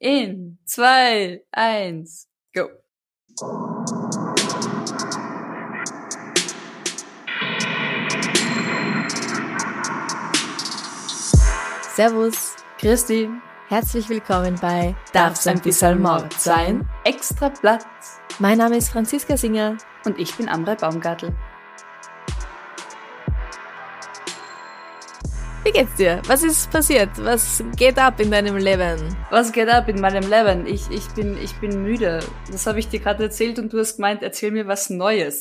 In, zwei, eins, go. Servus, Christi, herzlich willkommen bei darf's ein bisschen Mord sein? Extra Platz. Mein Name ist Franziska Singer. Und ich bin Amrei Baumgartl. Wie geht's dir? Was ist passiert? Was geht ab in deinem Leben? Was geht ab in meinem Leben? Ich, ich, bin, ich bin müde. Das habe ich dir gerade erzählt und du hast gemeint, erzähl mir was Neues.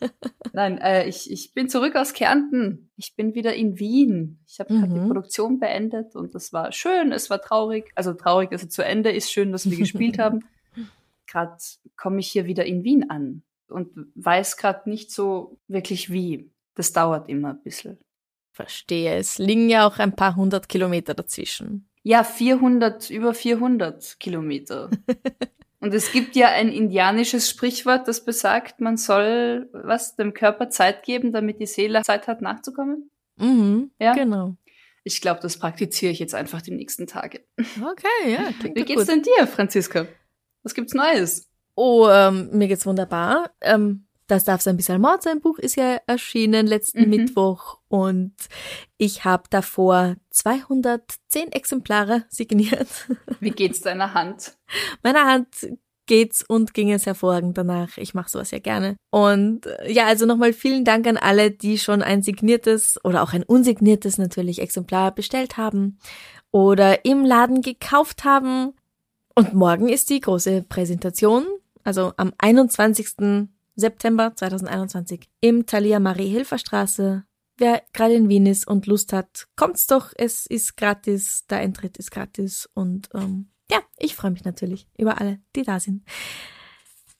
Nein, äh, ich, ich bin zurück aus Kärnten. Ich bin wieder in Wien. Ich habe mhm. die Produktion beendet und das war schön, es war traurig. Also traurig, dass es zu Ende ist, schön, dass wir gespielt haben. Gerade komme ich hier wieder in Wien an und weiß gerade nicht so wirklich wie. Das dauert immer ein bisschen. Verstehe. Es liegen ja auch ein paar hundert Kilometer dazwischen. Ja, 400, über 400 Kilometer. Und es gibt ja ein indianisches Sprichwort, das besagt, man soll was dem Körper Zeit geben, damit die Seele Zeit hat nachzukommen. Mhm, ja, genau. Ich glaube, das praktiziere ich jetzt einfach die nächsten Tage. Okay, ja. Wie geht's gut. denn dir, Franziska? Was gibt's Neues? Oh, ähm, mir geht's wunderbar. Ähm, das darf sein bisschen Mord sein Buch ist ja erschienen letzten mhm. Mittwoch und ich habe davor 210 Exemplare signiert. Wie geht's deiner Hand? Meiner Hand geht's und ging es hervorragend danach. Ich mache sowas ja gerne. Und äh, ja, also nochmal vielen Dank an alle, die schon ein signiertes oder auch ein unsigniertes natürlich Exemplar bestellt haben oder im Laden gekauft haben. Und morgen ist die große Präsentation, also am 21. September 2021 im Thalia Marie-Hilfer Straße. Wer gerade in Wien ist und Lust hat, kommt's doch. Es ist gratis, der Eintritt ist gratis und ähm, ja, ich freue mich natürlich über alle, die da sind.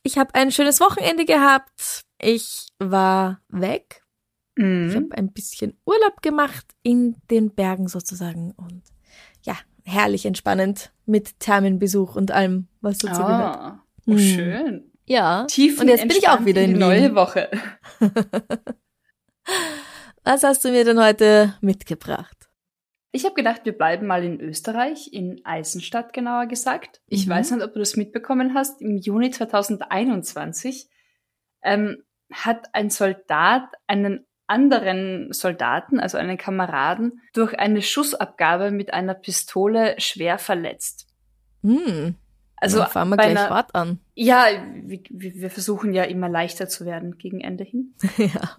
Ich habe ein schönes Wochenende gehabt. Ich war weg. Mhm. Ich habe ein bisschen Urlaub gemacht in den Bergen sozusagen und ja, herrlich entspannend mit Thermenbesuch und allem, was dazu oh, gehört. Oh, schön. Ja. Tief und jetzt bin ich auch wieder in, neue Woche. Was hast du mir denn heute mitgebracht? Ich habe gedacht, wir bleiben mal in Österreich, in Eisenstadt genauer gesagt. Ich mhm. weiß nicht, ob du das mitbekommen hast. Im Juni 2021 ähm, hat ein Soldat einen anderen Soldaten, also einen Kameraden, durch eine Schussabgabe mit einer Pistole schwer verletzt. Hm. Also ja, fangen wir gleich einer, hart an. Ja, wir, wir versuchen ja immer leichter zu werden gegen Ende hin. ja.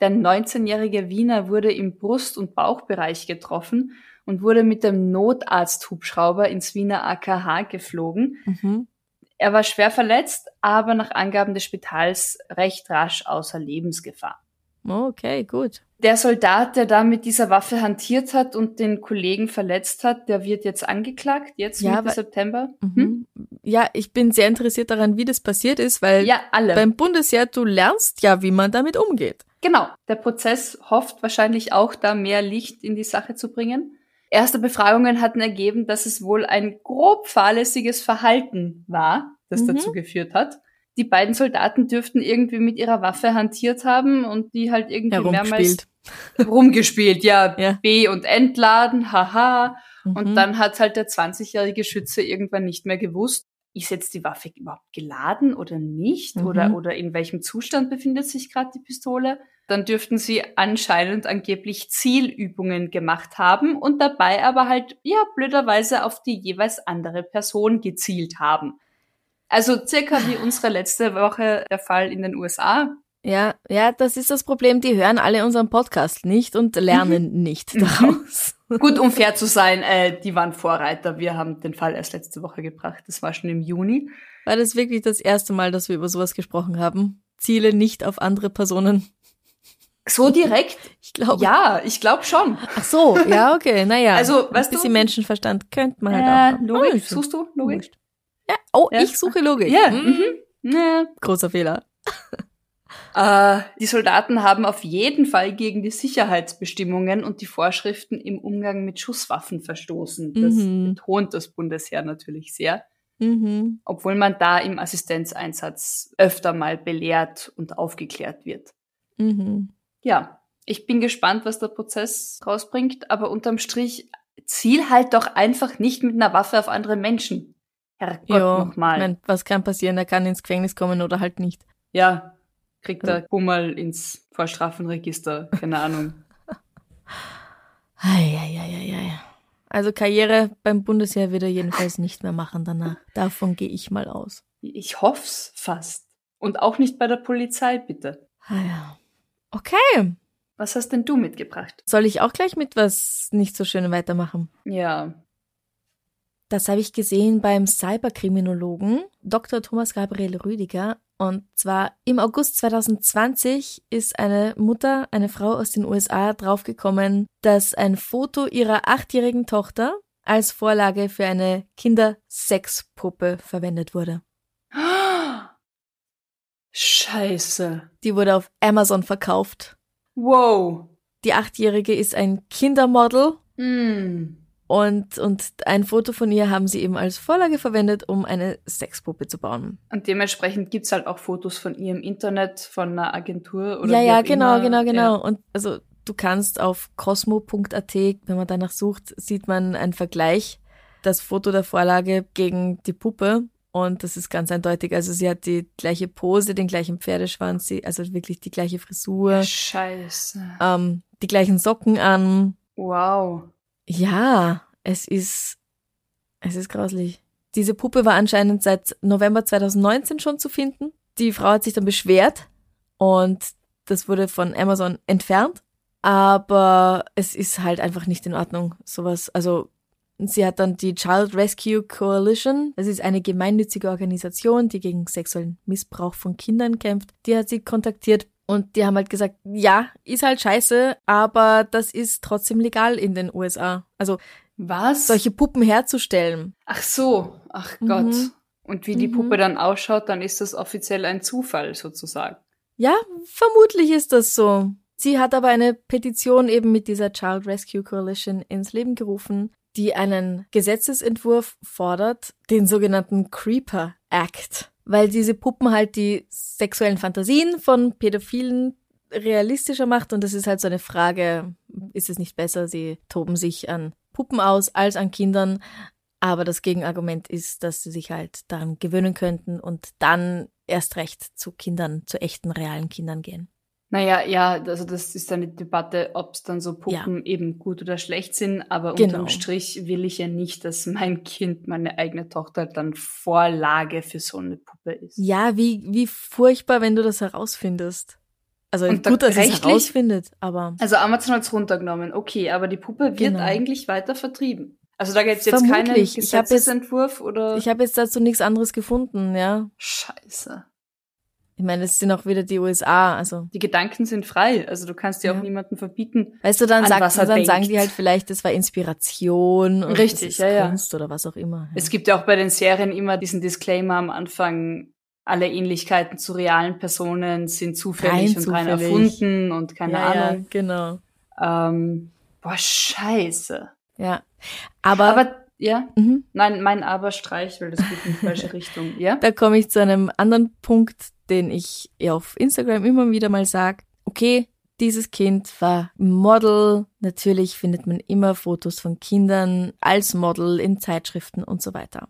Der 19-jährige Wiener wurde im Brust- und Bauchbereich getroffen und wurde mit dem Notarzthubschrauber ins Wiener AKH geflogen. Mhm. Er war schwer verletzt, aber nach Angaben des Spitals recht rasch außer Lebensgefahr. Okay, gut. Der Soldat, der da mit dieser Waffe hantiert hat und den Kollegen verletzt hat, der wird jetzt angeklagt, jetzt ja, Mitte September. Mhm. Hm? Ja, ich bin sehr interessiert daran, wie das passiert ist, weil ja, alle. beim Bundesheer, du lernst ja, wie man damit umgeht. Genau. Der Prozess hofft wahrscheinlich auch, da mehr Licht in die Sache zu bringen. Erste Befragungen hatten ergeben, dass es wohl ein grob fahrlässiges Verhalten war, das mhm. dazu geführt hat die beiden Soldaten dürften irgendwie mit ihrer Waffe hantiert haben und die halt irgendwie mehrmals rumgespielt, ja, ja. B und entladen, haha. Mhm. Und dann hat halt der 20-jährige Schütze irgendwann nicht mehr gewusst, ist jetzt die Waffe überhaupt geladen oder nicht? Mhm. Oder, oder in welchem Zustand befindet sich gerade die Pistole? Dann dürften sie anscheinend angeblich Zielübungen gemacht haben und dabei aber halt, ja, blöderweise auf die jeweils andere Person gezielt haben. Also circa wie unsere letzte Woche der Fall in den USA. Ja, ja, das ist das Problem. Die hören alle unseren Podcast nicht und lernen mhm. nicht daraus. Gut, um fair zu sein, äh, die waren Vorreiter. Wir haben den Fall erst letzte Woche gebracht. Das war schon im Juni. War das wirklich das erste Mal, dass wir über sowas gesprochen haben? Ziele nicht auf andere Personen. So direkt? Ich glaube. Ja, ich glaube schon. Ach so, ja, okay, naja. Also, ein weißt bisschen du- Menschenverstand könnte man halt Äh, auch. haben. Logik? Oh. Suchst du Logik? Ja. Oh, Ja. ich suche Logik. Ja, Hm, mhm. Ja. Großer Fehler. Äh, die Soldaten haben auf jeden Fall gegen die Sicherheitsbestimmungen und die Vorschriften im Umgang mit Schusswaffen verstoßen. Das Mhm. betont das Bundesheer natürlich sehr, Mhm. obwohl man da im Assistenzeinsatz öfter mal belehrt und aufgeklärt wird. Mhm. Ja, ich bin gespannt, was der Prozess rausbringt, aber unterm Strich ziel halt doch einfach nicht mit einer Waffe auf andere Menschen. Herrgott Ja, ich nochmal. mein, was kann passieren? Er kann ins Gefängnis kommen oder halt nicht. Ja, kriegt er Bummel ins Vorstrafenregister, keine Ahnung. Eieieiei. Also Karriere beim Bundesheer wird er jedenfalls nicht mehr machen danach. Davon gehe ich mal aus. Ich hoff's fast. Und auch nicht bei der Polizei, bitte. Ah ja. Okay. Was hast denn du mitgebracht? Soll ich auch gleich mit was nicht so schön weitermachen? Ja. Das habe ich gesehen beim Cyberkriminologen Dr. Thomas Gabriel Rüdiger. Und zwar im August 2020 ist eine Mutter, eine Frau aus den USA draufgekommen, dass ein Foto ihrer achtjährigen Tochter als Vorlage für eine Kindersexpuppe verwendet wurde. Scheiße. Die wurde auf Amazon verkauft. Wow. Die achtjährige ist ein Kindermodel Mm. Und, und ein Foto von ihr haben sie eben als Vorlage verwendet, um eine Sexpuppe zu bauen. Und dementsprechend gibt's halt auch Fotos von ihr im Internet, von einer Agentur oder ja, ja, genau, immer. genau, genau. Ja. Und also du kannst auf cosmo.at, wenn man danach sucht, sieht man einen Vergleich, das Foto der Vorlage gegen die Puppe. Und das ist ganz eindeutig. Also sie hat die gleiche Pose, den gleichen Pferdeschwanz, sie, also wirklich die gleiche Frisur, Scheiße. ähm, die gleichen Socken an. Wow. Ja, es ist, es ist grauslich. Diese Puppe war anscheinend seit November 2019 schon zu finden. Die Frau hat sich dann beschwert und das wurde von Amazon entfernt. Aber es ist halt einfach nicht in Ordnung, sowas. Also, sie hat dann die Child Rescue Coalition, das ist eine gemeinnützige Organisation, die gegen sexuellen Missbrauch von Kindern kämpft. Die hat sie kontaktiert und die haben halt gesagt, ja, ist halt scheiße, aber das ist trotzdem legal in den USA. Also Was? solche Puppen herzustellen. Ach so. Ach Mhm. Gott. Und wie die Mhm. Puppe dann ausschaut, dann ist das offiziell ein Zufall sozusagen. Ja, vermutlich ist das so. Sie hat aber eine Petition eben mit dieser Child Rescue Coalition ins Leben gerufen, die einen Gesetzesentwurf fordert, den sogenannten Creeper Act, weil diese Puppen halt die sexuellen Fantasien von Pädophilen realistischer macht und das ist halt so eine Frage, ist es nicht besser, sie toben sich an Puppen aus als an Kindern, aber das Gegenargument ist, dass sie sich halt daran gewöhnen könnten und dann erst recht zu Kindern, zu echten realen Kindern gehen. Naja, ja, also das ist eine Debatte, ob es dann so Puppen eben gut oder schlecht sind, aber Genau. unterm Strich will ich ja nicht, dass mein Kind, meine eigene Tochter dann Vorlage für so eine Puppe ist. Ja, wie, wie furchtbar, wenn du das herausfindest. Also Und da gut, dass es rechtlich- herausfindet, aber Also Amazon hat's runtergenommen, okay, aber die Puppe wird Genau. eigentlich weiter vertrieben. Also da gibt's jetzt keinen Vermutlich. Ich jetzt- Gesetzesentwurf oder ich habe jetzt dazu nichts anderes gefunden, ja. Scheiße. Ich meine, es sind auch wieder die USA, also Die Gedanken sind frei, also du kannst dir Ja. auch niemanden verbieten. weißt du, dann, An sagt, was er dann sagen denkt. die halt vielleicht, das war Inspiration und Richtig, das ja, ja. Kunst oder was auch immer. Ja. Es gibt ja auch bei den Serien immer diesen Disclaimer am Anfang, alle Ähnlichkeiten zu realen Personen sind zufällig Rein und rein zufällig. erfunden und keine ja, Ahnung. Ja, genau. Ähm, boah, scheiße. Ja. Aber, Aber, ja, mhm. nein, mein Aber streich, weil das geht in die falsche Richtung. Ja? Da komme ich zu einem anderen Punkt, den ich auf Instagram immer wieder mal sag. Okay, dieses Kind war Model. Natürlich findet man immer Fotos von Kindern als Model in Zeitschriften und so weiter.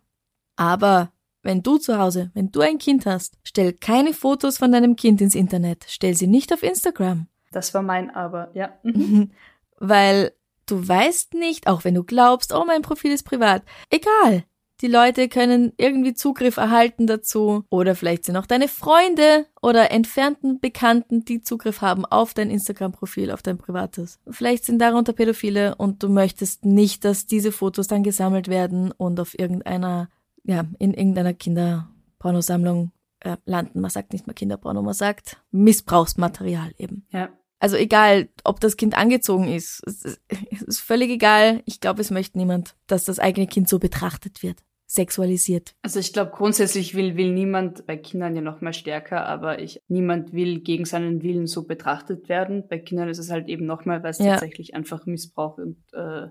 Aber wenn du zu Hause, wenn du ein Kind hast, stell keine Fotos von deinem Kind ins Internet. Stell sie nicht auf Instagram. Das war mein Aber, ja. Mhm. Weil du weißt nicht, auch wenn du glaubst, oh, mein Profil ist privat. Egal. Die Leute können irgendwie Zugriff erhalten dazu. Oder vielleicht sind auch deine Freunde oder entfernten Bekannten, die Zugriff haben auf dein Instagram-Profil, auf dein privates. Vielleicht sind darunter Pädophile und du möchtest nicht, dass diese Fotos dann gesammelt werden und auf irgendeiner, ja, in irgendeiner Kinderpornosammlung äh, landen. Man sagt nicht mal Kinderporno, man sagt Missbrauchsmaterial eben. Ja. Also egal, ob das Kind angezogen ist, es ist völlig egal. Ich glaube, es möchte niemand, dass das eigene Kind so betrachtet wird, sexualisiert. Also ich glaube, grundsätzlich will, will niemand, bei Kindern ja noch mal stärker, aber ich, niemand will gegen seinen Willen so betrachtet werden. Bei Kindern ist es halt eben noch mal, weil es ja. tatsächlich einfach Missbrauch und, äh,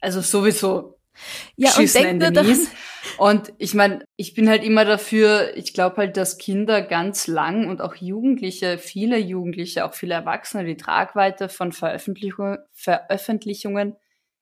also sowieso ja, und denk nur daran. Und ich meine, ich bin halt immer dafür, ich glaube halt, dass Kinder ganz lang und auch Jugendliche, viele Jugendliche, auch viele Erwachsene, die Tragweite von Veröffentlichung, Veröffentlichungen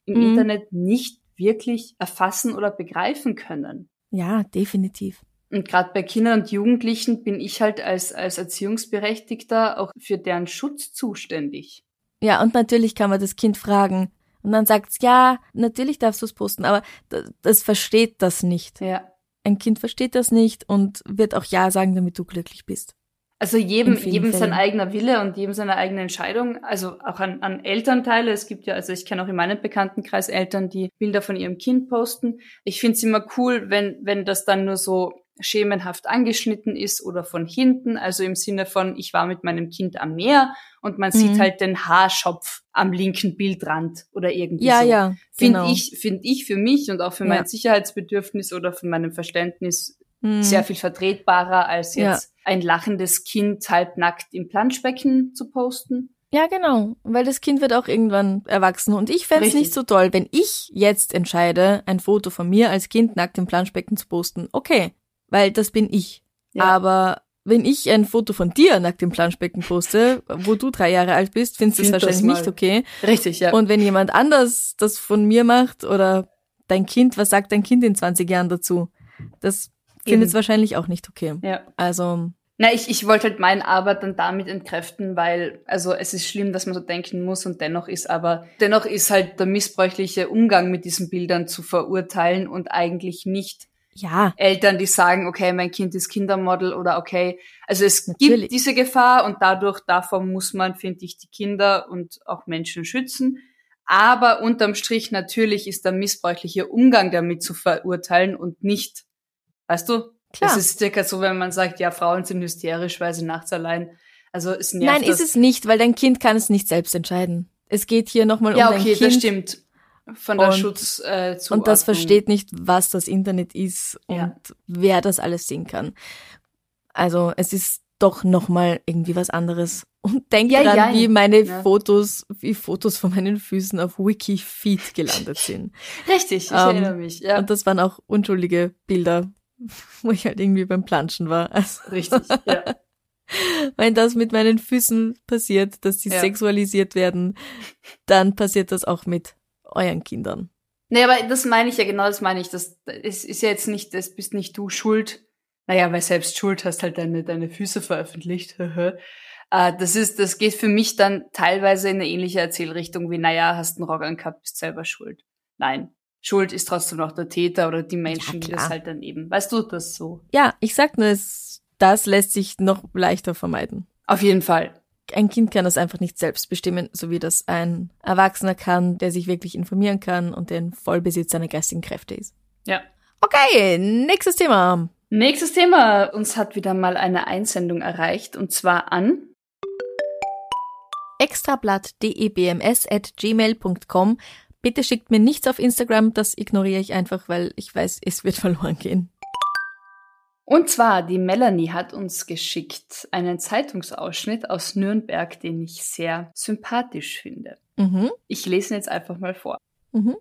im mhm. Internet nicht wirklich erfassen oder begreifen können. Ja, definitiv. Und gerade bei Kindern und Jugendlichen bin ich halt als, als Erziehungsberechtigter auch für deren Schutz zuständig. Ja, und natürlich kann man das Kind fragen, und dann sagt's, ja, natürlich darfst du es posten, aber das, das versteht das nicht. Ja. Ein Kind versteht das nicht und wird auch Ja sagen, damit du glücklich bist. Also jedem, jedem sein eigener Wille und jedem seine eigene Entscheidung. Also auch an, an Elternteile. Es gibt ja, also ich kenne auch in meinem Bekanntenkreis Eltern, die Bilder von ihrem Kind posten. Ich finde es immer cool, wenn, wenn das dann nur so schemenhaft angeschnitten ist oder von hinten, also im Sinne von, ich war mit meinem Kind am Meer und man mhm. sieht halt den Haarschopf am linken Bildrand oder irgendwie ja, so. Ja, Finde genau. ich, finde ich für mich und auch für mein Sicherheitsbedürfnis oder für meinem Verständnis mhm. sehr viel vertretbarer, als jetzt ja. ein lachendes Kind halbnackt im Planschbecken zu posten. Ja, genau, weil das Kind wird auch irgendwann erwachsen und ich fände es nicht so toll, wenn ich jetzt entscheide, ein Foto von mir als Kind nackt im Planschbecken zu posten. Okay, weil das bin ich. Ja. Aber wenn ich ein Foto von dir nackt im Planschbecken poste, wo du drei Jahre alt bist, findest du es wahrscheinlich nicht okay. Richtig, ja. Und wenn jemand anders das von mir macht oder dein Kind, was sagt dein Kind in 20 Jahren dazu? Das findet es wahrscheinlich auch nicht okay. Ja. Also. Na, ich, ich wollte halt meine Arbeit dann damit entkräften, weil, also es ist schlimm, dass man so denken muss und dennoch ist aber, dennoch ist halt der missbräuchliche Umgang mit diesen Bildern zu verurteilen und eigentlich nicht ja. Eltern, die sagen, okay, mein Kind ist Kindermodel oder okay, also es Natürlich. gibt diese Gefahr und dadurch, davon muss man, finde ich, die Kinder und auch Menschen schützen. Aber unterm Strich natürlich ist der missbräuchliche Umgang damit zu verurteilen und nicht, weißt du? Klar. Das ist circa so, wenn man sagt, ja, Frauen sind hysterisch, weil sie nachts allein, also es nervt Nein, ist es nicht, weil dein Kind kann es nicht selbst entscheiden. Es geht hier nochmal ja, um dein okay, Kind. Ja, okay, das stimmt von der und, Schutz äh, Und das versteht nicht, was das Internet ist und ja. wer das alles sehen kann. Also es ist doch nochmal irgendwie was anderes. Und denk ja, dran, ja, wie meine. Fotos, wie Fotos von meinen Füßen auf Wikifeed gelandet sind. Richtig, ich ähm, erinnere mich. Ja. Und das waren auch unschuldige Bilder, wo ich halt irgendwie beim Planschen war. Also, Richtig, ja. Wenn das mit meinen Füßen passiert, dass sie sexualisiert werden, dann passiert das auch mit euren Kindern. Nee, aber das meine ich ja, genau das meine ich. Das, das ist ja jetzt nicht, das bist nicht du schuld. Naja, weil selbst schuld hast halt deine, deine Füße veröffentlicht. äh, das ist, das geht für mich dann teilweise in eine ähnliche Erzählrichtung wie, naja, hast einen Rock angehabt, bist selber schuld. Nein. Schuld ist trotzdem noch der Täter oder die Menschen, ja, die das halt dann eben. Weißt du das so? Ja, ich sag nur, das lässt sich noch leichter vermeiden. Auf jeden Fall ein Kind kann das einfach nicht selbst bestimmen, so wie das ein Erwachsener kann, der sich wirklich informieren kann und der in Vollbesitz seiner geistigen Kräfte ist. Ja. Okay, nächstes Thema. Nächstes Thema. Uns hat wieder mal eine Einsendung erreicht und zwar an extrablatt.debms.gmail.com. Bitte schickt mir nichts auf Instagram, das ignoriere ich einfach, weil ich weiß, es wird verloren gehen. Und zwar, die Melanie hat uns geschickt einen Zeitungsausschnitt aus Nürnberg, den ich sehr sympathisch finde. Mhm. Ich lese ihn jetzt einfach mal vor. Mhm.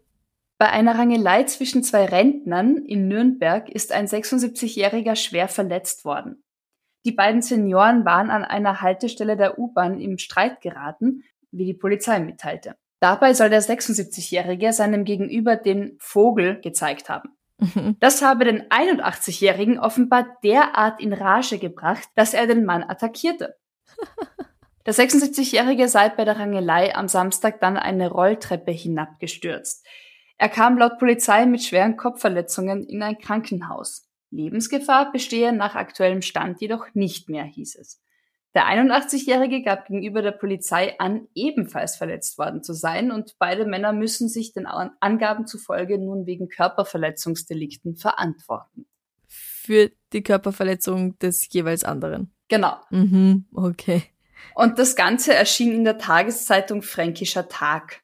Bei einer Rangelei zwischen zwei Rentnern in Nürnberg ist ein 76-Jähriger schwer verletzt worden. Die beiden Senioren waren an einer Haltestelle der U-Bahn im Streit geraten, wie die Polizei mitteilte. Dabei soll der 76-Jährige seinem Gegenüber den Vogel gezeigt haben. Mhm. Das habe den 81-Jährigen offenbar derart in Rage gebracht, dass er den Mann attackierte. Der 76-Jährige sei bei der Rangelei am Samstag dann eine Rolltreppe hinabgestürzt. Er kam laut Polizei mit schweren Kopfverletzungen in ein Krankenhaus. Lebensgefahr bestehe nach aktuellem Stand jedoch nicht mehr, hieß es. Der 81-Jährige gab gegenüber der Polizei an, ebenfalls verletzt worden zu sein und beide Männer müssen sich den Angaben zufolge nun wegen Körperverletzungsdelikten verantworten. Für die Körperverletzung des jeweils anderen. Genau. Mhm, okay. Und das Ganze erschien in der Tageszeitung Fränkischer Tag.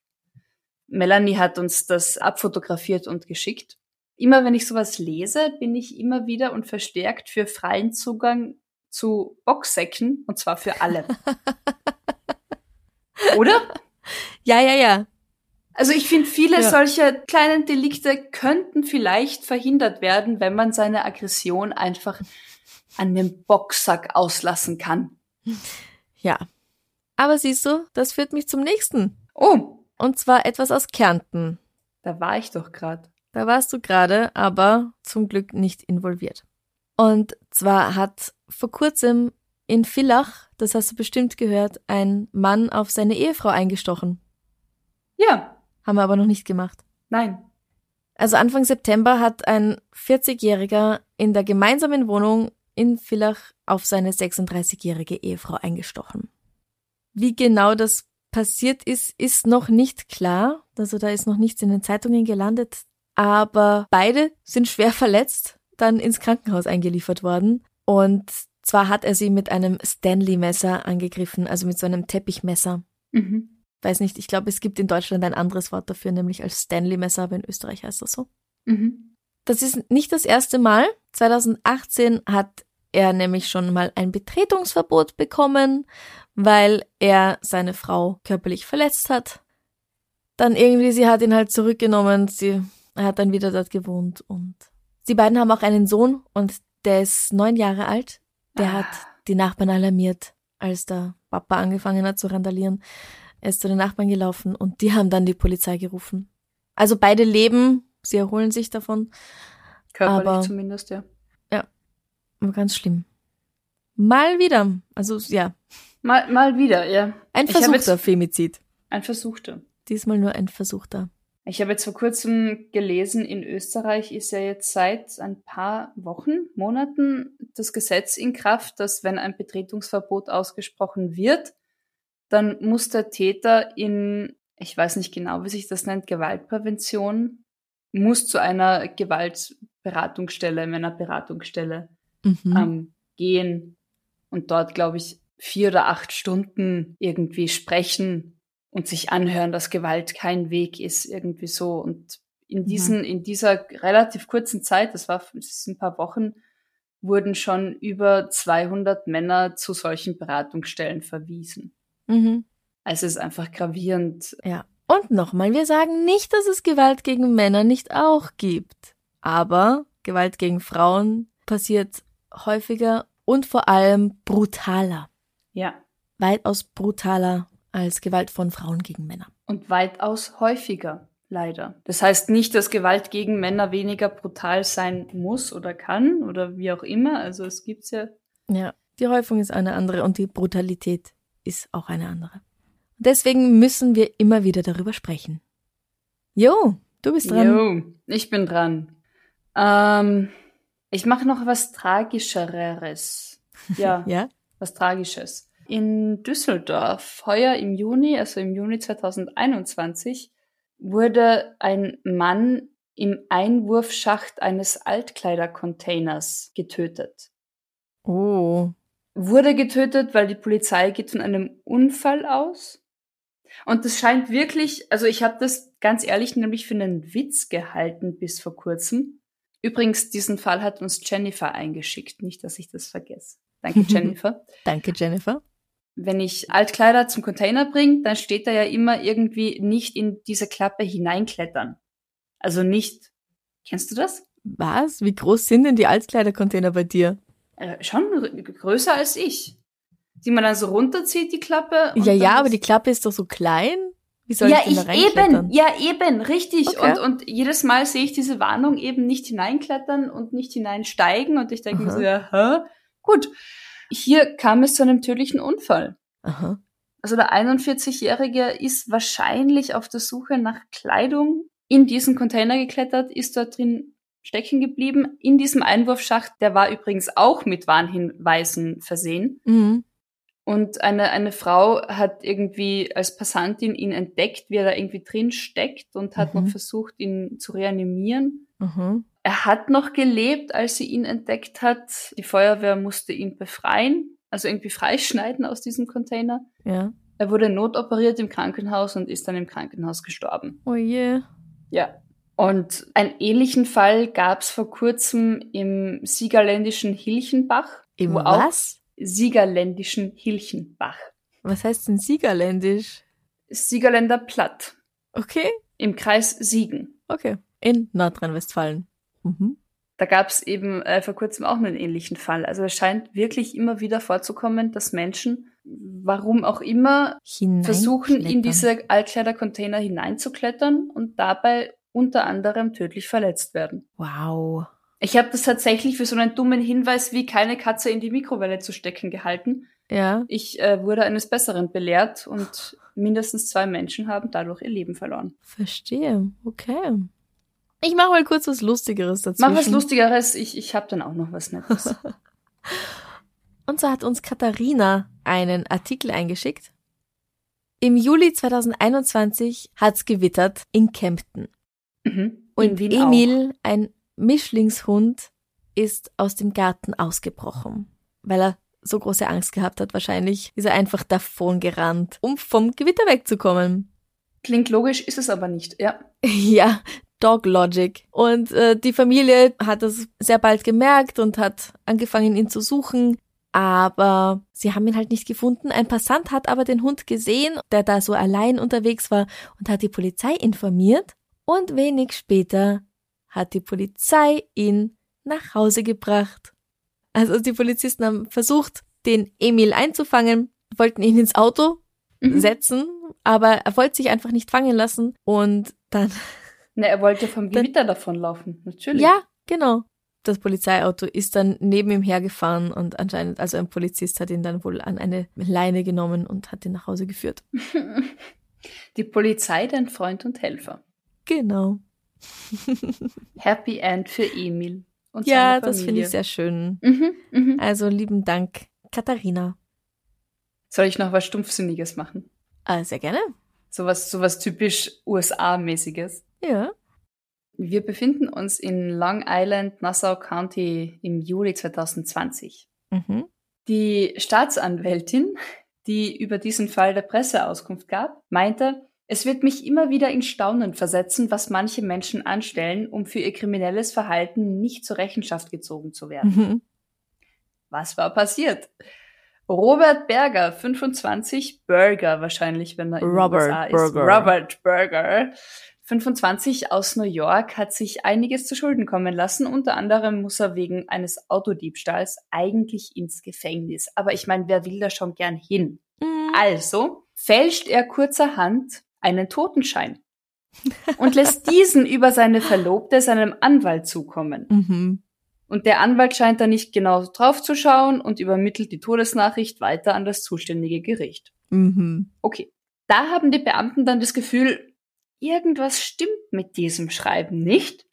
Melanie hat uns das abfotografiert und geschickt. Immer wenn ich sowas lese, bin ich immer wieder und verstärkt für freien Zugang zu Boxsäcken und zwar für alle. Oder? Ja, ja, ja. Also ich finde, viele ja. solcher kleinen Delikte könnten vielleicht verhindert werden, wenn man seine Aggression einfach an dem Boxsack auslassen kann. Ja. Aber siehst du, das führt mich zum nächsten. Oh. Und zwar etwas aus Kärnten. Da war ich doch gerade. Da warst du gerade, aber zum Glück nicht involviert. Und zwar hat vor kurzem in Villach, das hast du bestimmt gehört, ein Mann auf seine Ehefrau eingestochen. Ja, haben wir aber noch nicht gemacht. Nein. Also Anfang September hat ein 40-Jähriger in der gemeinsamen Wohnung in Villach auf seine 36-jährige Ehefrau eingestochen. Wie genau das passiert ist, ist noch nicht klar. Also da ist noch nichts in den Zeitungen gelandet. Aber beide sind schwer verletzt, dann ins Krankenhaus eingeliefert worden. Und zwar hat er sie mit einem Stanley-Messer angegriffen, also mit so einem Teppichmesser. Mhm weiß nicht, ich glaube, es gibt in Deutschland ein anderes Wort dafür, nämlich als Stanley-Messer, aber in Österreich heißt das so. Mhm. Das ist nicht das erste Mal. 2018 hat er nämlich schon mal ein Betretungsverbot bekommen, weil er seine Frau körperlich verletzt hat. Dann irgendwie, sie hat ihn halt zurückgenommen, sie, er hat dann wieder dort gewohnt und sie beiden haben auch einen Sohn und der ist neun Jahre alt. Der ah. hat die Nachbarn alarmiert, als der Papa angefangen hat zu randalieren. Er ist zu den Nachbarn gelaufen und die haben dann die Polizei gerufen. Also beide leben, sie erholen sich davon. Körperlich aber, zumindest, ja. Ja, aber ganz schlimm. Mal wieder, also ja. Mal, mal wieder, ja. Ein versuchter Femizid. Ein versuchter. Diesmal nur ein versuchter. Ich habe jetzt vor kurzem gelesen, in Österreich ist ja jetzt seit ein paar Wochen, Monaten das Gesetz in Kraft, dass wenn ein Betretungsverbot ausgesprochen wird, dann muss der Täter in, ich weiß nicht genau, wie sich das nennt, Gewaltprävention, muss zu einer Gewaltberatungsstelle, Männerberatungsstelle mhm. ähm, gehen und dort, glaube ich, vier oder acht Stunden irgendwie sprechen und sich anhören, dass Gewalt kein Weg ist, irgendwie so. Und in mhm. diesen, mhm. in dieser relativ kurzen Zeit, das war das ein paar Wochen, wurden schon über 200 Männer zu solchen Beratungsstellen verwiesen. Mhm. Also es ist einfach gravierend. Ja. Und nochmal, wir sagen nicht, dass es Gewalt gegen Männer nicht auch gibt. Aber Gewalt gegen Frauen passiert häufiger und vor allem brutaler. Ja. Weitaus brutaler als Gewalt von Frauen gegen Männer. Und weitaus häufiger, leider. Das heißt nicht, dass Gewalt gegen Männer weniger brutal sein muss oder kann oder wie auch immer. Also es gibt's ja. Ja, die Häufung ist eine andere und die Brutalität ist auch eine andere. Deswegen müssen wir immer wieder darüber sprechen. Jo, du bist dran. Jo, ich bin dran. Ähm, ich mache noch was Tragischeres. Ja, ja, was Tragisches. In Düsseldorf, heuer im Juni, also im Juni 2021, wurde ein Mann im Einwurfschacht eines Altkleidercontainers getötet. Oh wurde getötet, weil die Polizei geht von einem Unfall aus. Und das scheint wirklich, also ich habe das ganz ehrlich nämlich für einen Witz gehalten bis vor kurzem. Übrigens, diesen Fall hat uns Jennifer eingeschickt, nicht, dass ich das vergesse. Danke, Jennifer. Danke, Jennifer. Wenn ich Altkleider zum Container bringe, dann steht da ja immer irgendwie nicht in diese Klappe hineinklettern. Also nicht. Kennst du das? Was? Wie groß sind denn die Altkleidercontainer bei dir? äh, schon größer als ich. Die man dann so runterzieht, die Klappe. Ja, ja, aber die Klappe ist doch so klein. Wie soll ja, ich, denn da eben, ja, eben, richtig. Okay. Und, und jedes Mal sehe ich diese Warnung eben nicht hineinklettern und nicht hineinsteigen. Und ich denke mir so, ja, hä? Gut. Hier kam es zu einem tödlichen Unfall. Aha. Also der 41-Jährige ist wahrscheinlich auf der Suche nach Kleidung in diesen Container geklettert, ist dort drin stecken geblieben. In diesem Einwurfschacht, der war übrigens auch mit Warnhinweisen versehen. Mhm. Und eine, eine Frau hat irgendwie als Passantin ihn entdeckt, wie er da irgendwie drin steckt und hat mhm. noch versucht, ihn zu reanimieren. Mhm. Er hat noch gelebt, als sie ihn entdeckt hat. Die Feuerwehr musste ihn befreien. also irgendwie freischneiden aus diesem Container. Ja. Er wurde notoperiert im Krankenhaus und ist dann im Krankenhaus gestorben. Oh je. Ja. Und einen ähnlichen Fall gab es vor kurzem im siegerländischen Hilchenbach. Im wo auch- was? Siegerländischen Hilchenbach. Was heißt denn Siegerländisch? Siegerländer Platt. Okay, Im Kreis Siegen. okay. In Nordrhein-Westfalen. Mhm. Da gab es eben äh, vor kurzem auch einen ähnlichen Fall. Also es scheint wirklich immer wieder vorzukommen, dass Menschen, warum auch immer, versuchen, in diese Altkleidercontainer hineinzuklettern und dabei unter anderem tödlich verletzt werden. Wow. Ich habe das tatsächlich für so einen dummen Hinweis wie keine Katze in die Mikrowelle zu stecken gehalten. Ja. Ich äh, wurde eines Besseren belehrt und mindestens zwei Menschen haben dadurch ihr Leben verloren. Verstehe. Okay. Ich mache mal kurz was Lustigeres dazwischen. Mach was Lustigeres, ich, ich habe dann auch noch was Nettes. Und so hat uns Katharina einen Artikel eingeschickt. Im Juli 2021 hat's gewittert in Kempten. mhm. Und In Emil, ein Mischlingshund, ist aus dem Garten ausgebrochen, weil er so große Angst gehabt hat. Wahrscheinlich ist er einfach davon gerannt, um vom Gewitter wegzukommen. auch. Klingt logisch, ist es aber nicht. Ja. Ja, Dog Logic. Und äh, die Familie hat das sehr bald gemerkt und hat angefangen, ihn zu suchen. Aber sie haben ihn halt nicht gefunden. Ein Passant hat aber den Hund gesehen, der da so allein unterwegs war und hat die Polizei informiert. Und wenig später hat die Polizei ihn nach Hause gebracht. Also die Polizisten haben versucht, den Emil einzufangen, wollten ihn ins Auto Mhm. setzen, aber er wollte sich einfach nicht fangen lassen und dann Ne, er wollte vom Dann- Gewitter davonlaufen. Natürlich. ja, genau. Das Polizeiauto ist dann neben ihm hergefahren und anscheinend, also ein Polizist hat ihn dann wohl an eine Leine genommen und hat ihn nach Hause geführt. Die Polizei, dein Freund und Helfer. Genau. Happy End für Emil. Und Ja, das finde ich sehr schön. Mhm, mhm. Also lieben Dank, Katharina. Soll ich noch was Stumpfsinniges machen? Ah, sehr gerne. Sowas, sowas typisch USA-mäßiges. Ja. Wir befinden uns in Long Island, Nassau County im Juli 2020. Mhm. Die Staatsanwältin, die über diesen Fall der Presse Auskunft gab, meinte, es wird mich immer wieder in Staunen versetzen, was manche Menschen anstellen, um für ihr kriminelles Verhalten nicht zur Rechenschaft gezogen zu werden. Mhm. Was war passiert? Robert Berger, 25, Burger wahrscheinlich, wenn er in Robert USA ist. Berger. Robert Burger, 25 aus New York, hat sich einiges zu Schulden kommen lassen. Unter anderem muss er wegen eines Autodiebstahls eigentlich ins Gefängnis. Aber ich meine, wer will da schon gern hin? Mhm. Also fälscht er kurzerhand einen Totenschein und lässt diesen über seine Verlobte seinem Anwalt zukommen. Mhm. Und der Anwalt scheint da nicht genau drauf zu schauen und übermittelt die Todesnachricht weiter an das zuständige Gericht. Mhm. Okay. Da haben die Beamten dann das Gefühl, irgendwas stimmt mit diesem Schreiben nicht.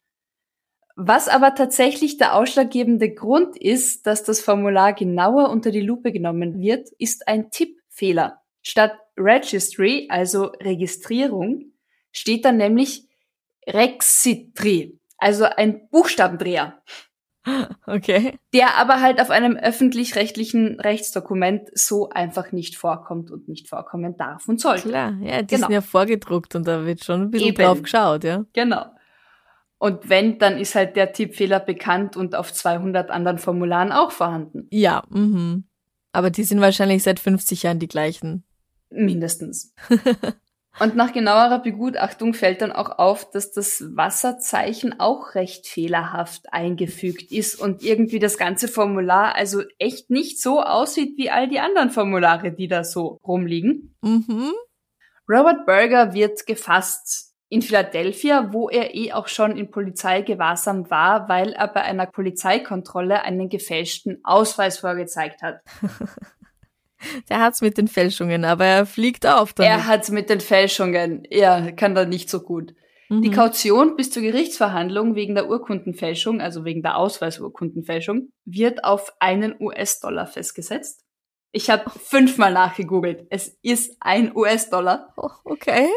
Was aber tatsächlich der ausschlaggebende Grund ist, dass das Formular genauer unter die Lupe genommen wird, ist ein Tippfehler. Statt Registry, also Registrierung, steht dann nämlich Rexitri, also ein Buchstabendreher Okay. der aber halt auf einem öffentlich-rechtlichen Rechtsdokument so einfach nicht vorkommt und nicht vorkommen darf und sollte. Klar, ja, die Genau. sind ja vorgedruckt und da wird schon ein bisschen Eben. drauf geschaut, ja. Genau. Und wenn, dann ist halt der Tippfehler bekannt und auf 200 anderen Formularen auch vorhanden. Ja, mhm. Aber die sind wahrscheinlich seit 50 Jahren die gleichen. Mindestens. Und nach genauerer Begutachtung fällt dann auch auf, dass das Wasserzeichen auch recht fehlerhaft eingefügt ist und irgendwie das ganze Formular also echt nicht so aussieht wie all die anderen Formulare, die da so rumliegen. Mhm. Robert Berger wird gefasst in Philadelphia, wo er eh auch schon in Polizeigewahrsam war, weil er bei einer Polizeikontrolle einen gefälschten Ausweis vorgezeigt hat. Der hat's mit den Fälschungen, aber er fliegt auf damit. Er hat mit den Fälschungen, er kann da nicht so gut. Die Mhm. Kaution bis zur Gerichtsverhandlung wegen der Urkundenfälschung, also wegen der Ausweisurkundenfälschung, wird auf einen US-Dollar festgesetzt. Ich habe fünfmal nachgegoogelt. Es ist ein US-Dollar. Oh, okay.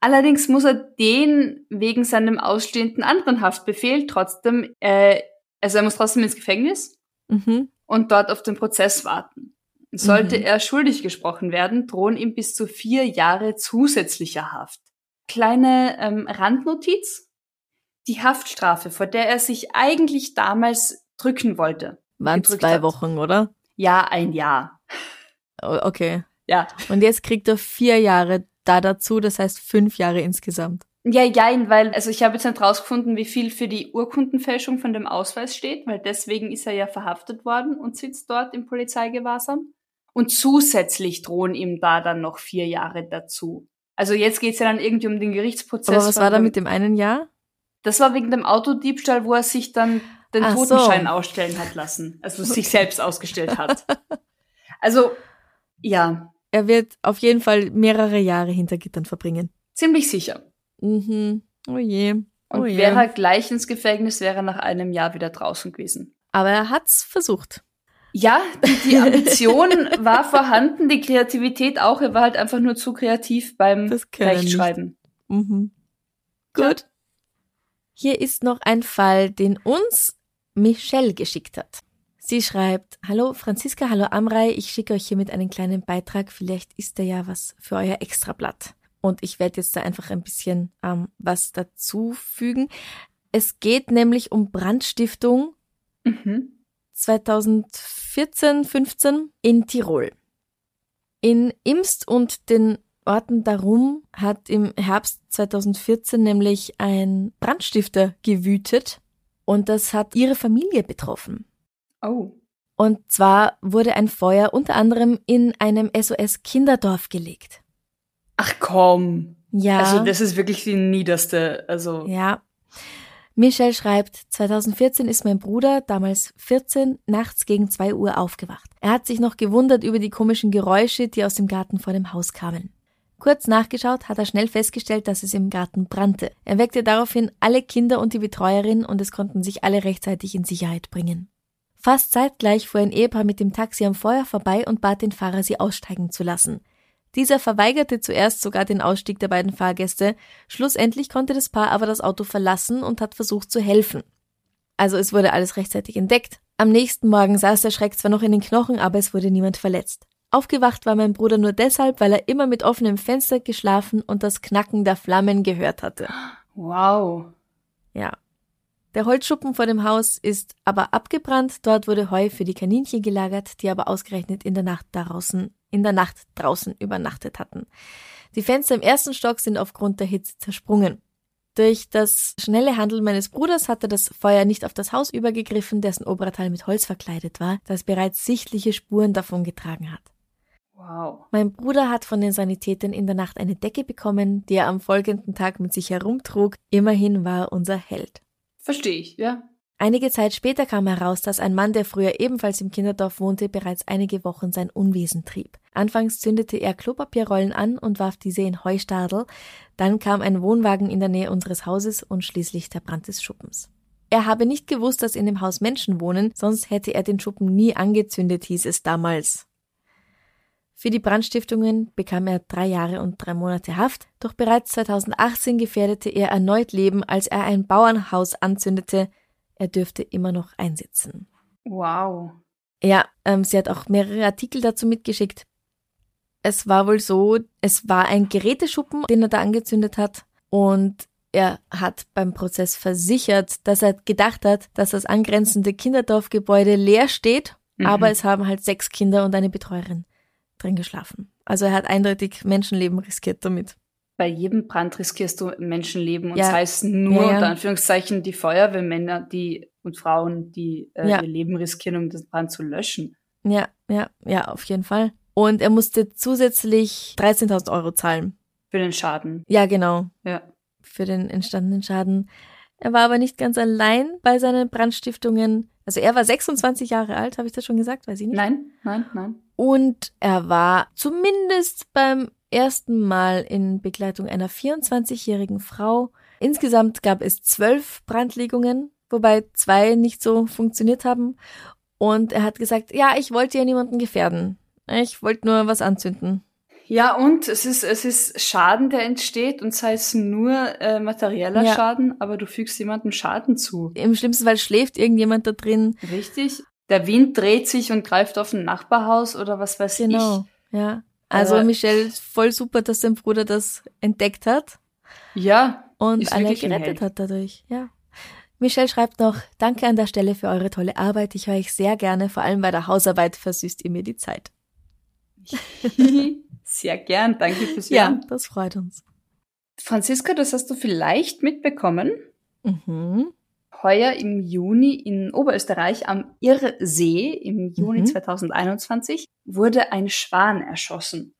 Allerdings muss er den wegen seinem ausstehenden anderen Haftbefehl trotzdem, äh, also er muss trotzdem ins Gefängnis Mhm. und dort auf den Prozess warten. Sollte Mhm. er schuldig gesprochen werden, drohen ihm bis zu vier Jahre zusätzlicher Haft. Kleine ähm, Randnotiz. Die Haftstrafe, vor der er sich eigentlich damals drücken wollte. Waren zwei hat. Wochen, oder? Ja, ein Jahr. Okay. Ja. Und jetzt kriegt er vier Jahre da dazu, das heißt fünf Jahre insgesamt. Ja, jein, weil, also ich habe jetzt nicht rausgefunden, wie viel für die Urkundenfälschung von dem Ausweis steht, weil deswegen ist er ja verhaftet worden und sitzt dort im Polizeigewahrsam. Und zusätzlich drohen ihm da dann noch vier Jahre dazu. Also jetzt geht's ja dann irgendwie um den Gerichtsprozess. Aber was war da mit dem einen Jahr? Das war wegen dem Autodiebstahl, wo er sich dann den Ach so. Totenschein ausstellen hat lassen. Also sich selbst ausgestellt hat. Also, ja, Er wird auf jeden Fall mehrere Jahre hinter Gittern verbringen. ziemlich sicher. Mhm. Oh je. Und oh je. wäre er gleich ins Gefängnis, wäre er nach einem Jahr wieder draußen gewesen. Aber er hat's versucht. Ja, die, die Ambition war vorhanden, die Kreativität auch. Er war halt einfach nur zu kreativ beim. Rechtschreiben. Mhm. Gut. Hier ist noch ein Fall, den uns Michelle geschickt hat. Sie schreibt, Hallo Franziska, hallo Amrei, ich schicke euch hiermit einen kleinen Beitrag, vielleicht ist da ja was für euer Extrablatt. Und ich werde jetzt da einfach ein bisschen ähm, was dazu fügen. Es geht nämlich um Brandstiftung Mhm. 2014, 15 in Tirol. In Imst und den Orten darum hat im Herbst 2014 nämlich ein Brandstifter gewütet und das hat ihre Familie betroffen. Oh. Und zwar wurde ein Feuer unter anderem in einem SOS Kinderdorf gelegt. Ach komm. Ja. Also das ist wirklich die niederste, also Ja. Michelle schreibt, 2014 ist mein Bruder, damals 14, nachts gegen 2 Uhr aufgewacht. Er hat sich noch gewundert über die komischen Geräusche, die aus dem Garten vor dem Haus kamen. Kurz nachgeschaut hat er schnell festgestellt, dass es im Garten brannte. Er weckte daraufhin alle Kinder und die Betreuerin und es konnten sich alle rechtzeitig in Sicherheit bringen. Fast zeitgleich fuhr ein Ehepaar mit dem Taxi am Feuer vorbei und bat den Fahrer, sie aussteigen zu lassen. Dieser verweigerte zuerst sogar den Ausstieg der beiden Fahrgäste, schlussendlich konnte das Paar aber das Auto verlassen und hat versucht zu helfen. Also es wurde alles rechtzeitig entdeckt. Am nächsten Morgen saß der Schreck zwar noch in den Knochen, aber es wurde niemand verletzt. Aufgewacht war mein Bruder nur deshalb, weil er immer mit offenem Fenster geschlafen und das Knacken der Flammen gehört hatte. wow. Ja. Der Holzschuppen vor dem Haus ist aber abgebrannt, dort wurde Heu für die Kaninchen gelagert, die aber ausgerechnet in der Nacht draußen, in der Nacht draußen übernachtet hatten. Die Fenster im ersten Stock sind aufgrund der Hitze zersprungen. Durch das schnelle Handeln meines Bruders hatte das Feuer nicht auf das Haus übergegriffen, dessen oberer Teil mit Holz verkleidet war, das bereits sichtliche Spuren davon getragen hat. Wow. Mein Bruder hat von den Sanitätern in der Nacht eine Decke bekommen, die er am folgenden Tag mit sich herumtrug. Immerhin war er unser Held. Verstehe ich, ja. Einige Zeit später kam heraus, dass ein Mann, der früher ebenfalls im Kinderdorf wohnte, bereits einige Wochen sein Unwesen trieb. Anfangs zündete er Klopapierrollen an und warf diese in Heustadel, dann kam ein Wohnwagen in der Nähe unseres Hauses und schließlich der Brand des Schuppens. Er habe nicht gewusst, dass in dem Haus Menschen wohnen, sonst hätte er den Schuppen nie angezündet, hieß es damals. Für die Brandstiftungen bekam er drei Jahre und drei Monate Haft, doch bereits 2018 gefährdete er erneut Leben, als er ein Bauernhaus anzündete. Er dürfte immer noch einsitzen. Wow. Ja, ähm, sie hat auch mehrere Artikel dazu mitgeschickt. Es war wohl so, es war ein Geräteschuppen, den er da angezündet hat und er hat beim Prozess versichert, dass er gedacht hat, dass das angrenzende Kinderdorfgebäude leer steht, Mhm. aber es haben halt sechs Kinder und eine Betreuerin drin geschlafen. Also er hat eindeutig Menschenleben riskiert damit. Bei jedem Brand riskierst du Menschenleben und Ja. sei es nur Ja, ja. unter Anführungszeichen die Feuerwehrmänner, die und Frauen, die äh, ihr Leben riskieren, um den Brand zu löschen. Ja, ja, ja, auf jeden Fall. Und er musste zusätzlich 13.000 Euro zahlen. Für den Schaden. Ja, genau. Ja. für den entstandenen Schaden. Er war aber nicht ganz allein bei seinen Brandstiftungen. Also er war 26 Jahre alt, habe ich das schon gesagt? Weiß ich nicht. Nein, nein, nein. Und er war zumindest beim ersten Mal in Begleitung einer 24-jährigen Frau. Insgesamt gab es zwölf Brandlegungen, wobei zwei nicht so funktioniert haben. Und er hat gesagt, ja, ich wollte ja niemanden gefährden. Ich wollte nur was anzünden. Ja, und es ist, es ist Schaden, der entsteht und sei es nur äh, materieller Ja. Schaden, aber du fügst jemandem Schaden zu. Im schlimmsten Fall schläft irgendjemand da drin. Richtig? der Wind dreht sich und greift auf ein Nachbarhaus oder was weiß genau, ich. Genau, ja. Also Äh, Michelle, voll super, dass dein Bruder das entdeckt hat Ja, und alle gerettet hat dadurch. Ja. Michelle schreibt noch, danke an der Stelle für eure tolle Arbeit. Ich höre euch sehr gerne, vor allem bei der Hausarbeit versüßt ihr mir die Zeit. sehr gern. Danke fürs Ja, Hören. das freut uns. Franziska, das hast du vielleicht mitbekommen. Mhm. Heuer im Juni in Oberösterreich am Irrsee im Juni Mhm. 2021 wurde ein Schwan erschossen.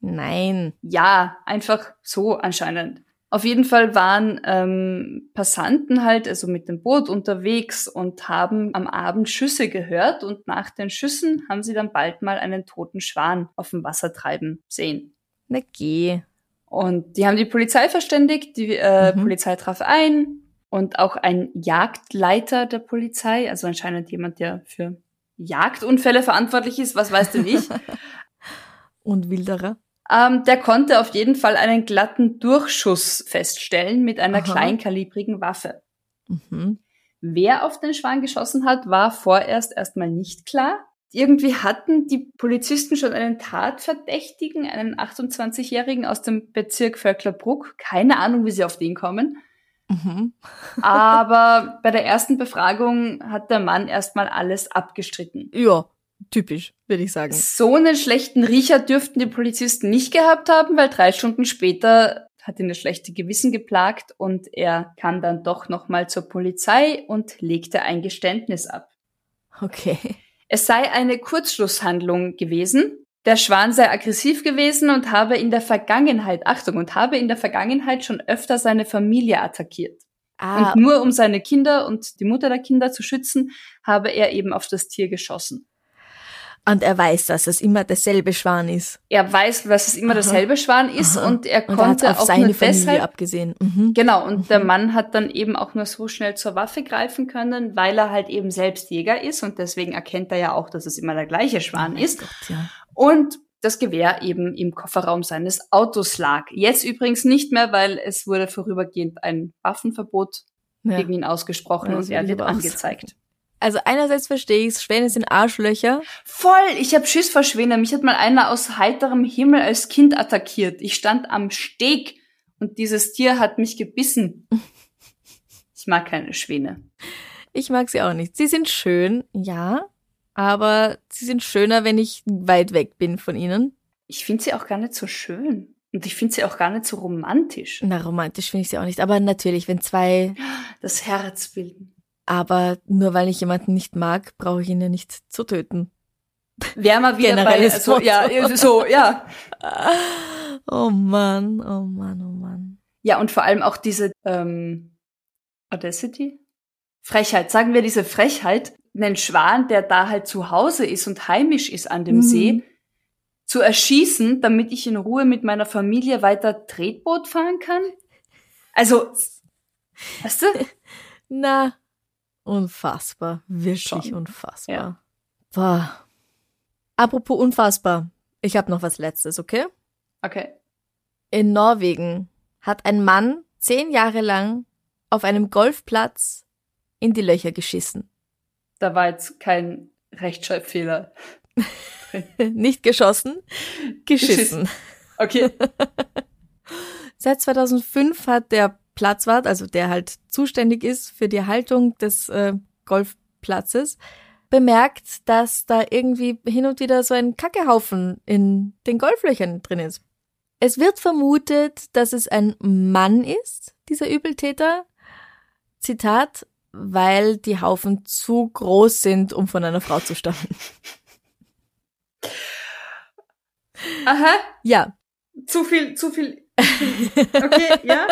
Nein. Ja, einfach so anscheinend. Auf jeden Fall waren ähm, Passanten halt also mit dem Boot unterwegs und haben am Abend Schüsse gehört und nach den Schüssen haben sie dann bald mal einen toten Schwan auf dem Wasser treiben sehen. Na geh. Und die haben die Polizei verständigt, die äh, Mhm. Polizei traf ein und auch ein Jagdleiter der Polizei, also anscheinend jemand, der für Jagdunfälle verantwortlich ist, was weißt du nicht. Und wilderer. ähm, der konnte auf jeden Fall einen glatten Durchschuss feststellen mit einer Aha. kleinkalibrigen Waffe. Mhm. Wer auf den Schwan geschossen hat, war vorerst erstmal nicht klar. Irgendwie hatten die Polizisten schon einen Tatverdächtigen, einen 28-Jährigen aus dem Bezirk Vöcklerbruck. Keine Ahnung, wie sie auf den kommen. Mhm. Aber bei der ersten Befragung hat der Mann erstmal alles abgestritten. Ja, typisch, würde ich sagen. So einen schlechten Riecher dürften die Polizisten nicht gehabt haben, weil drei Stunden später hat ihn das schlechte Gewissen geplagt und er kam dann doch nochmal zur Polizei und legte ein Geständnis ab. Okay. Es sei eine Kurzschlusshandlung gewesen. Der Schwan sei aggressiv gewesen und habe in der Vergangenheit, Achtung, und habe in der Vergangenheit schon öfter seine Familie attackiert. Ah, Und nur um seine Kinder und die Mutter der Kinder zu schützen, habe er eben auf das Tier geschossen. und er weiß, dass es immer derselbe Schwan ist. Er weiß, dass es immer dasselbe Schwan ist Aha. und er Und er konnte auf auch seine nur Familie deshalb abgesehen. Mhm. Genau, und der Mann hat dann eben auch nur so schnell zur Waffe greifen können, weil er halt eben selbst Jäger ist und deswegen erkennt er ja auch, dass es immer der gleiche Schwan Oh ist. Gott, ja. Und das Gewehr eben im Kofferraum seines Autos lag. Jetzt übrigens nicht mehr, weil es wurde vorübergehend ein Waffenverbot Ja. gegen ihn ausgesprochen das und er wird angezeigt. Also einerseits verstehe ich Schwäne sind Arschlöcher. Voll, ich hab Schiss vor Schwäne. Mich hat mal einer aus heiterem Himmel als Kind attackiert. Ich stand am Steg und dieses Tier hat mich gebissen. Ich mag keine Schwäne. Ich mag sie auch nicht. Sie sind schön, ja, aber sie sind schöner, wenn ich weit weg bin von ihnen. Ich finde sie auch gar nicht so schön. Und ich finde sie auch gar nicht so romantisch. Na, romantisch finde ich sie auch nicht. Aber natürlich, wenn zwei, Das Herz bilden. aber nur weil ich jemanden nicht mag, brauche ich ihn ja nicht zu töten. Wär mal wieder bei, Generelles also, ja, so, ja. Oh Mann, oh Mann, oh Mann. Ja, und vor allem auch diese, ähm, Audacity? Frechheit. Sagen wir diese Frechheit, einen Schwan, der da halt zu Hause ist und heimisch ist an dem Mhm. See, zu erschießen, damit ich in Ruhe mit meiner Familie weiter Tretboot fahren kann? Also, weißt du? Na, unfassbar. Wirklich Schon. unfassbar. Ja. Boah. Apropos unfassbar. Ich habe noch was Letztes, okay? Okay. In Norwegen hat ein Mann zehn Jahre lang auf einem Golfplatz in die Löcher geschissen. Da war jetzt kein Rechtschreibfehler. Nicht geschossen, geschissen. Okay. Seit 2005 hat der Platzwart, also der halt zuständig ist für die Erhaltung des äh, Golfplatzes, bemerkt, dass da irgendwie hin und wieder so ein Kackehaufen in den Golflöchern drin ist. Es wird vermutet, dass es ein Mann ist, dieser Übeltäter. Zitat, weil die Haufen zu groß sind, um von einer Frau zu stammen. Aha. Ja, Zu viel, zu viel. Okay, ja?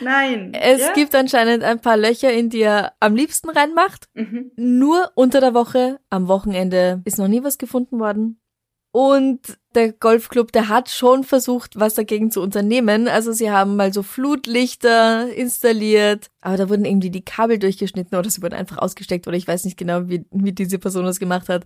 Nein. es ja? gibt anscheinend ein paar Löcher, in die er am liebsten reinmacht. Mhm. nur unter der Woche. Am Wochenende ist noch nie was gefunden worden. Und der Golfclub, der hat schon versucht, was dagegen zu unternehmen. Also sie haben mal so Flutlichter installiert, aber da wurden irgendwie die Kabel durchgeschnitten oder sie wurden einfach ausgesteckt oder ich weiß nicht genau, wie, wie diese Person das gemacht hat.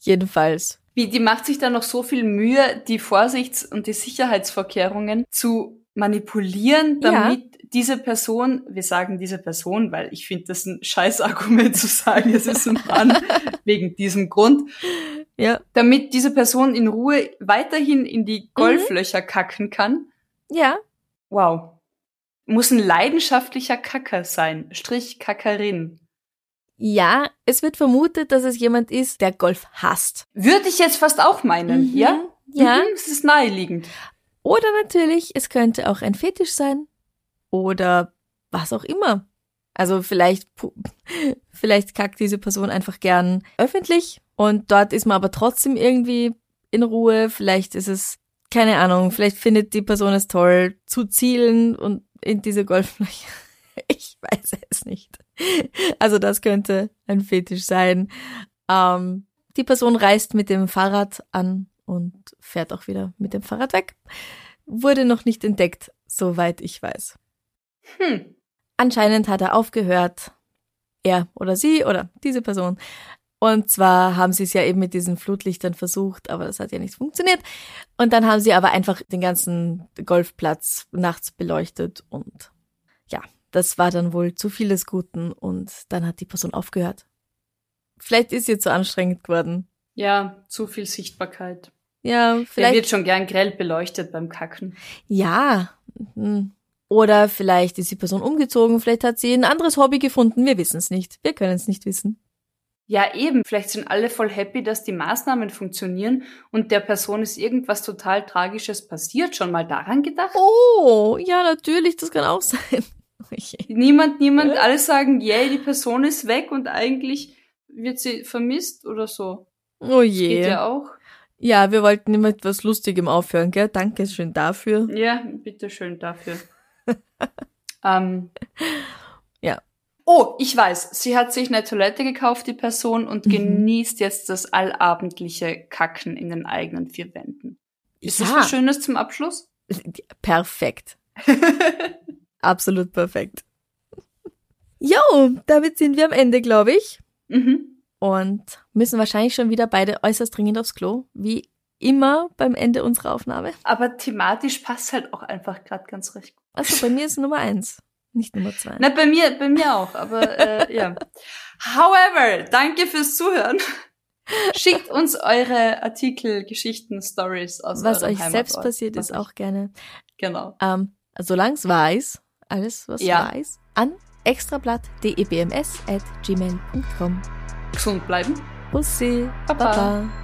Jedenfalls. Wie, die macht sich da noch so viel Mühe, die Vorsichts- und die Sicherheitsvorkehrungen zu manipulieren, damit ja. diese Person, wir sagen diese Person, weil ich finde das ein Scheißargument zu sagen, es ist ein Mann, wegen diesem Grund. Ja. Damit diese Person in Ruhe weiterhin in die Golflöcher mhm. kacken kann. Ja. Wow. Muss ein leidenschaftlicher Kacker sein. Strich Kackerin. Ja, es wird vermutet, dass es jemand ist, der Golf hasst. Würde ich jetzt fast auch meinen, mhm. ja? Ja. Mhm, es ist naheliegend. Oder natürlich, es könnte auch ein Fetisch sein. Oder was auch immer. Also vielleicht, vielleicht kackt diese Person einfach gern öffentlich und dort ist man aber trotzdem irgendwie in Ruhe. Vielleicht ist es, keine Ahnung, vielleicht findet die Person es toll zu zielen und in diese Golflöcher. Ich weiß es nicht. Also das könnte ein Fetisch sein. Ähm, die Person reist mit dem Fahrrad an und fährt auch wieder mit dem Fahrrad weg. Wurde noch nicht entdeckt, soweit ich weiß. Hm. Anscheinend hat er aufgehört, er oder sie oder diese Person. Und zwar haben sie es ja eben mit diesen Flutlichtern versucht, aber das hat ja nicht funktioniert. Und dann haben sie aber einfach den ganzen Golfplatz nachts beleuchtet und ja, das war dann wohl zu viel des Guten und dann hat die Person aufgehört. Vielleicht ist ihr zu anstrengend geworden. Ja, zu viel Sichtbarkeit. Ja, vielleicht. Der wird schon gern grell beleuchtet beim Kacken. Ja. Hm. Oder vielleicht ist die Person umgezogen, vielleicht hat sie ein anderes Hobby gefunden. Wir wissen es nicht. Wir können es nicht wissen. Ja, eben. Vielleicht sind alle voll happy, dass die Maßnahmen funktionieren und der Person ist irgendwas total Tragisches passiert. Schon mal daran gedacht? Oh, ja, natürlich. Das kann auch sein. niemand, niemand, äh? alle sagen, yay, die Person ist weg und eigentlich wird sie vermisst oder so. Oh je. Das geht ja auch. Ja, wir wollten immer etwas Lustigem aufhören, gell? Danke schön dafür. Ja, bitte schön dafür. ähm, ja. Oh, ich weiß. Sie hat sich eine Toilette gekauft, die Person, und mhm. genießt jetzt das allabendliche Kacken in den eigenen vier Wänden. Ist ja. das was Schönes zum Abschluss? Perfekt. Absolut perfekt. Jo, damit sind wir am Ende, glaube ich. Mhm und müssen wahrscheinlich schon wieder beide äußerst dringend aufs Klo, wie immer beim Ende unserer Aufnahme. Aber thematisch passt halt auch einfach gerade ganz recht gut. Also bei mir ist Nummer eins, nicht Nummer zwei. Na, bei mir, bei mir auch, aber äh, ja. However, danke fürs Zuhören. Schickt uns eure Artikel, Geschichten, Stories aus Was euch Heimatort. selbst passiert ist, auch gerne. Genau. Ähm, solange es weiß, alles was ja. weiß, an extrablatt.debms.gmail.com gesund bleiben. Bussi. Baba. Baba.